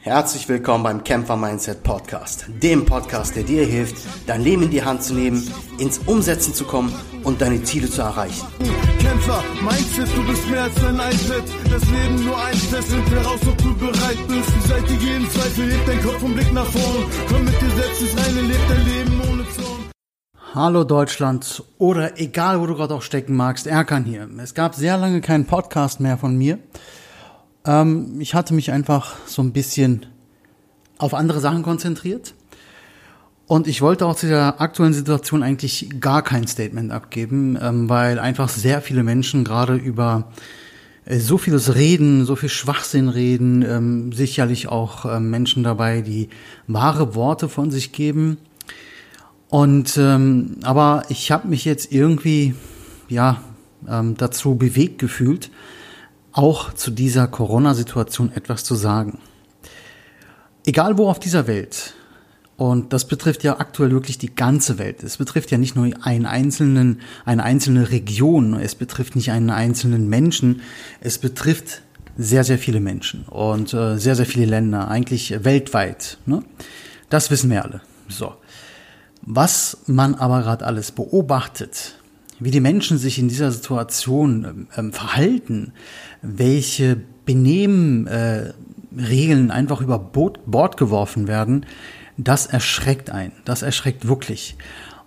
Herzlich willkommen beim Kämpfer Mindset Podcast, dem Podcast, der dir hilft, dein Leben in die Hand zu nehmen, ins Umsetzen zu kommen und deine Ziele zu erreichen. Kämpfer Mindset, du bist mehr als ein iPad. Das Leben nur ein Test, find heraus, ob du bereit bist. Beseitige jeden Zweifel, heb dein Kopf und Blick nach vorn. Komm mit dir selbst ins Reine, leb dein Leben ohne Zorn. Hallo Deutschland oder egal, wo du gerade auch stecken magst, Erkan hier. Es gab sehr lange keinen Podcast mehr von mir. Ähm, ich hatte mich einfach so ein bisschen auf andere Sachen konzentriert. Und ich wollte auch zu der aktuellen Situation eigentlich gar kein Statement abgeben, ähm, weil einfach sehr viele Menschen gerade über äh, so vieles reden, so viel Schwachsinn reden, ähm, sicherlich auch ähm, Menschen dabei, die wahre Worte von sich geben. Und ähm, aber ich habe mich jetzt irgendwie ja ähm, dazu bewegt gefühlt, auch zu dieser Corona-Situation etwas zu sagen. Egal wo auf dieser Welt, und das betrifft ja aktuell wirklich die ganze Welt. Es betrifft ja nicht nur einen einzelnen, eine einzelne Region, es betrifft nicht einen einzelnen Menschen, es betrifft sehr, sehr viele Menschen und äh, sehr, sehr viele Länder, eigentlich weltweit. Ne? Das wissen wir alle. So. Was man aber gerade alles beobachtet, wie die Menschen sich in dieser Situation ähm, verhalten, welche Benehmenregeln äh, einfach über Bord geworfen werden, das erschreckt ein. Das erschreckt wirklich.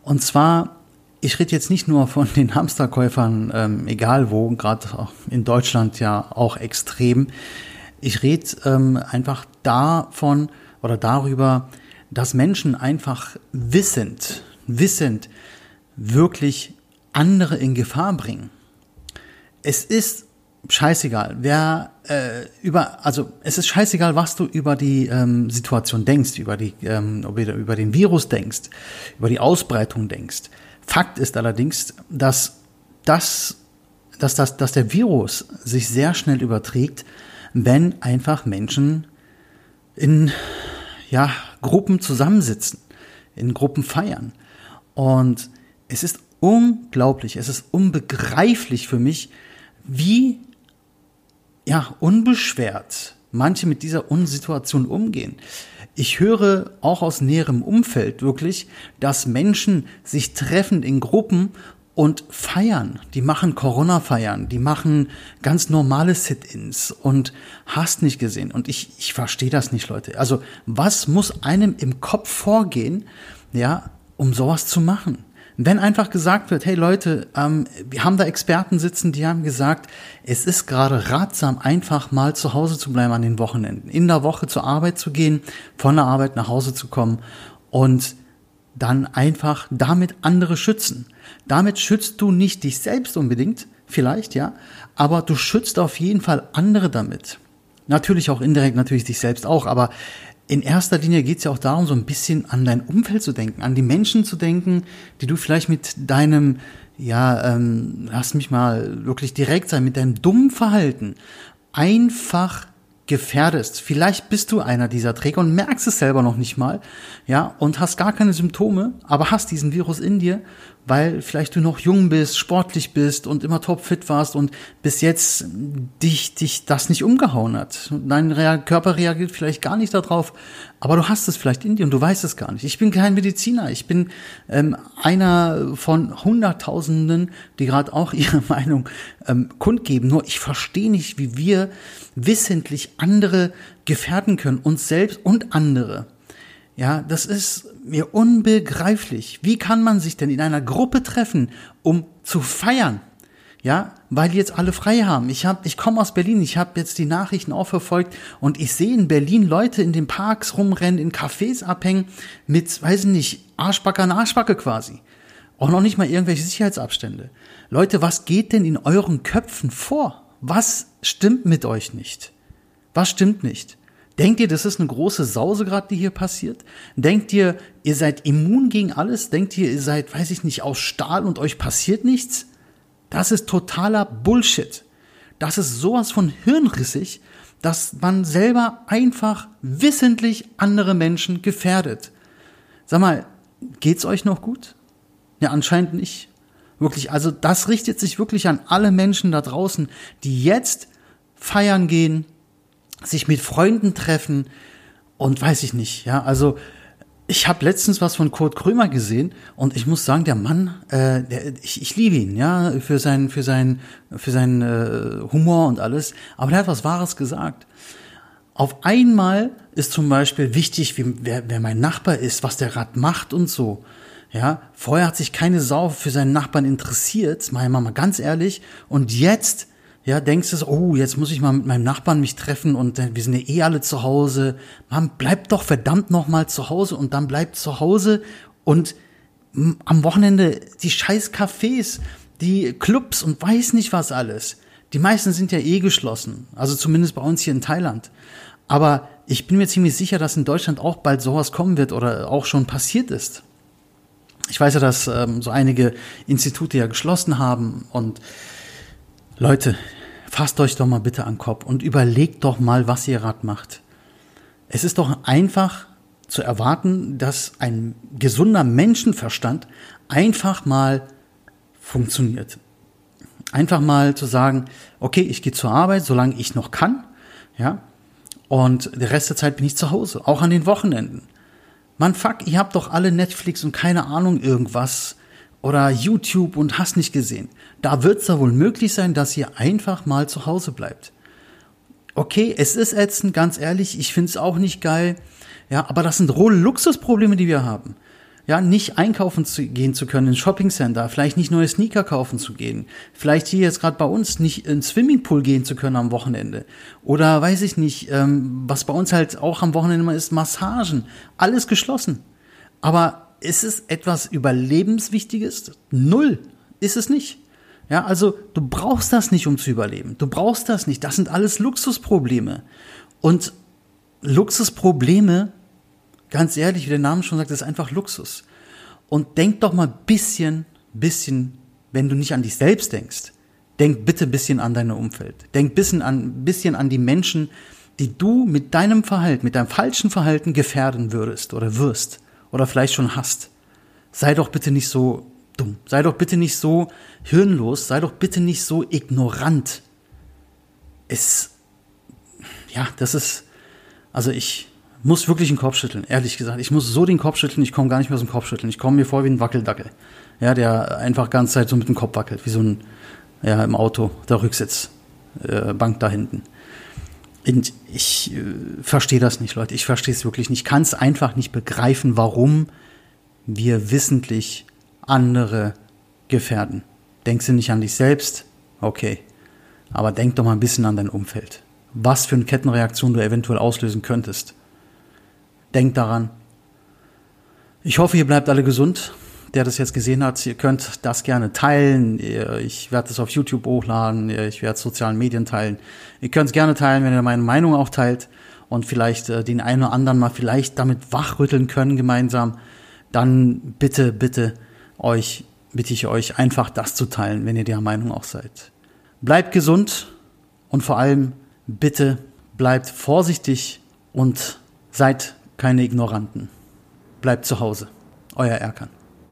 Und zwar, ich rede jetzt nicht nur von den Hamsterkäufern, ähm, egal wo, gerade in Deutschland ja auch extrem. Ich rede ähm, einfach davon oder darüber, dass Menschen einfach wissend, wissend wirklich andere in Gefahr bringen. Es ist scheißegal, wer äh, über, also es ist scheißegal, was du über die ähm, Situation denkst, über die, ähm, über, den Virus denkst, über die Ausbreitung denkst. Fakt ist allerdings, dass das, dass das, dass der Virus sich sehr schnell überträgt, wenn einfach Menschen in ja Gruppen zusammensitzen, in Gruppen feiern. Und es ist unglaublich, es ist unbegreiflich für mich, wie ja, unbeschwert manche mit dieser Unsituation umgehen. Ich höre auch aus näherem Umfeld wirklich, dass Menschen sich treffen in Gruppen und feiern. Die machen Corona-Feiern, die machen ganz normale Sit-ins und hast nicht gesehen. Und ich, ich verstehe das nicht, Leute. Also, was muss einem im Kopf vorgehen, ja, um sowas zu machen? Wenn einfach gesagt wird, hey Leute, ähm, wir haben da Experten sitzen, die haben gesagt, es ist gerade ratsam, einfach mal zu Hause zu bleiben an den Wochenenden, in der Woche zur Arbeit zu gehen, von der Arbeit nach Hause zu kommen und dann einfach damit andere schützen. Damit schützt du nicht dich selbst unbedingt, vielleicht, ja, aber du schützt auf jeden Fall andere damit. Natürlich auch indirekt, natürlich dich selbst auch, aber in erster Linie geht es ja auch darum, so ein bisschen an dein Umfeld zu denken, an die Menschen zu denken, die du vielleicht mit deinem, ja, ähm, lass mich mal wirklich direkt sein, mit deinem dummen Verhalten einfach gefährdest. Vielleicht bist du einer dieser Träger und merkst es selber noch nicht mal, ja, und hast gar keine Symptome, aber hast diesen Virus in dir weil vielleicht du noch jung bist, sportlich bist und immer topfit warst und bis jetzt dich, dich das nicht umgehauen hat. Dein Körper reagiert vielleicht gar nicht darauf, aber du hast es vielleicht in dir und du weißt es gar nicht. Ich bin kein Mediziner, ich bin ähm, einer von Hunderttausenden, die gerade auch ihre Meinung ähm, kundgeben. Nur ich verstehe nicht, wie wir wissentlich andere gefährden können, uns selbst und andere. Ja, das ist mir unbegreiflich. Wie kann man sich denn in einer Gruppe treffen, um zu feiern? Ja, weil jetzt alle frei haben. Ich hab, ich komme aus Berlin, ich habe jetzt die Nachrichten auch verfolgt und ich sehe in Berlin Leute in den Parks rumrennen, in Cafés abhängen mit, weiß ich nicht, Arschbacke an Arschbacke quasi. Auch noch nicht mal irgendwelche Sicherheitsabstände. Leute, was geht denn in euren Köpfen vor? Was stimmt mit euch nicht? Was stimmt nicht? Denkt ihr, das ist eine große Sause gerade, die hier passiert? Denkt ihr, ihr seid immun gegen alles? Denkt ihr, ihr seid, weiß ich nicht, aus Stahl und euch passiert nichts? Das ist totaler Bullshit. Das ist sowas von hirnrissig, dass man selber einfach wissentlich andere Menschen gefährdet. Sag mal, geht's euch noch gut? Ja, anscheinend nicht. Wirklich, also das richtet sich wirklich an alle Menschen da draußen, die jetzt feiern gehen, sich mit Freunden treffen, und weiß ich nicht, ja, also ich habe letztens was von Kurt Krömer gesehen und ich muss sagen, der Mann, äh, der, ich, ich liebe ihn, ja, für sein, für sein, für seinen äh, Humor und alles. Aber der hat was Wahres gesagt. Auf einmal ist zum Beispiel wichtig, wie, wer, wer mein Nachbar ist, was der gerade macht und so. Ja, vorher hat sich keine Sau für seinen Nachbarn interessiert, meine Mama ganz ehrlich. Und jetzt, ja, denkst du, oh, jetzt muss ich mal mit meinem Nachbarn mich treffen und äh, wir sind ja eh alle zu Hause. Man bleibt doch verdammt noch mal zu Hause und dann bleibt zu Hause und am Wochenende die scheiß Cafés, die Clubs und weiß nicht was alles. Die meisten sind ja eh geschlossen. Also zumindest bei uns hier in Thailand. Aber ich bin mir ziemlich sicher, dass in Deutschland auch bald sowas kommen wird oder auch schon passiert ist. Ich weiß ja, dass ähm, so einige Institute ja geschlossen haben und Leute, fasst euch doch mal bitte an den Kopf und überlegt doch mal, was ihr gerade macht. Es ist doch einfach zu erwarten, dass ein gesunder Menschenverstand einfach mal funktioniert. Einfach mal zu sagen, okay, ich gehe zur Arbeit, solange ich noch kann, ja, und der Rest der Zeit bin ich zu Hause, auch an den Wochenenden. Man, fuck, ihr habt doch alle Netflix und keine Ahnung irgendwas oder YouTube und hast nicht gesehen. Da wird es ja wohl möglich sein, dass ihr einfach mal zu Hause bleibt. Okay, es ist ätzend, ganz ehrlich, ich finde es auch nicht geil. Ja, aber das sind rohe Luxusprobleme, die wir haben ja, nicht einkaufen zu gehen zu können, ins Shoppingcenter, vielleicht nicht neue Sneaker kaufen zu gehen, vielleicht hier jetzt gerade bei uns nicht ins Swimmingpool gehen zu können am Wochenende oder weiß ich nicht, ähm, was bei uns halt auch am Wochenende immer ist, Massagen, alles geschlossen. Aber ist es etwas Überlebenswichtiges? Null ist es nicht. Ja, also du brauchst das nicht, um zu überleben. Du brauchst das nicht. Das sind alles Luxusprobleme. Und Luxusprobleme ganz ehrlich, wie der Name schon sagt, ist einfach Luxus. Und denk doch mal bisschen, bisschen, wenn du nicht an dich selbst denkst, denk bitte bisschen an dein Umfeld. Denk bisschen an, bisschen an die Menschen, die du mit deinem Verhalten, mit deinem falschen Verhalten gefährden würdest oder wirst oder vielleicht schon hast. Sei doch bitte nicht so dumm. Sei doch bitte nicht so hirnlos. Sei doch bitte nicht so ignorant. Es, ja, das ist, also ich, muss wirklich den Kopf schütteln, ehrlich gesagt. Ich muss so den Kopf schütteln, ich komme gar nicht mehr aus dem Kopf schütteln. Ich komme mir vor wie ein Wackeldackel. Ja, der einfach ganze Zeit so mit dem Kopf wackelt, wie so ein, ja, im Auto, der Rücksitz, äh, Bank da hinten. Und ich äh, verstehe das nicht, Leute. Ich verstehe es wirklich nicht. Ich kann es einfach nicht begreifen, warum wir wissentlich andere gefährden. Denkst du nicht an dich selbst? Okay. Aber denk doch mal ein bisschen an dein Umfeld. Was für eine Kettenreaktion du eventuell auslösen könntest. Denkt daran. Ich hoffe, ihr bleibt alle gesund. Der das jetzt gesehen hat, ihr könnt das gerne teilen. Ich werde es auf YouTube hochladen. Ich werde es sozialen Medien teilen. Ihr könnt es gerne teilen, wenn ihr meine Meinung auch teilt und vielleicht äh, den einen oder anderen mal vielleicht damit wachrütteln können gemeinsam. Dann bitte, bitte euch, bitte ich euch einfach das zu teilen, wenn ihr der Meinung auch seid. Bleibt gesund und vor allem bitte bleibt vorsichtig und seid keine Ignoranten. Bleibt zu Hause. Euer Erkan.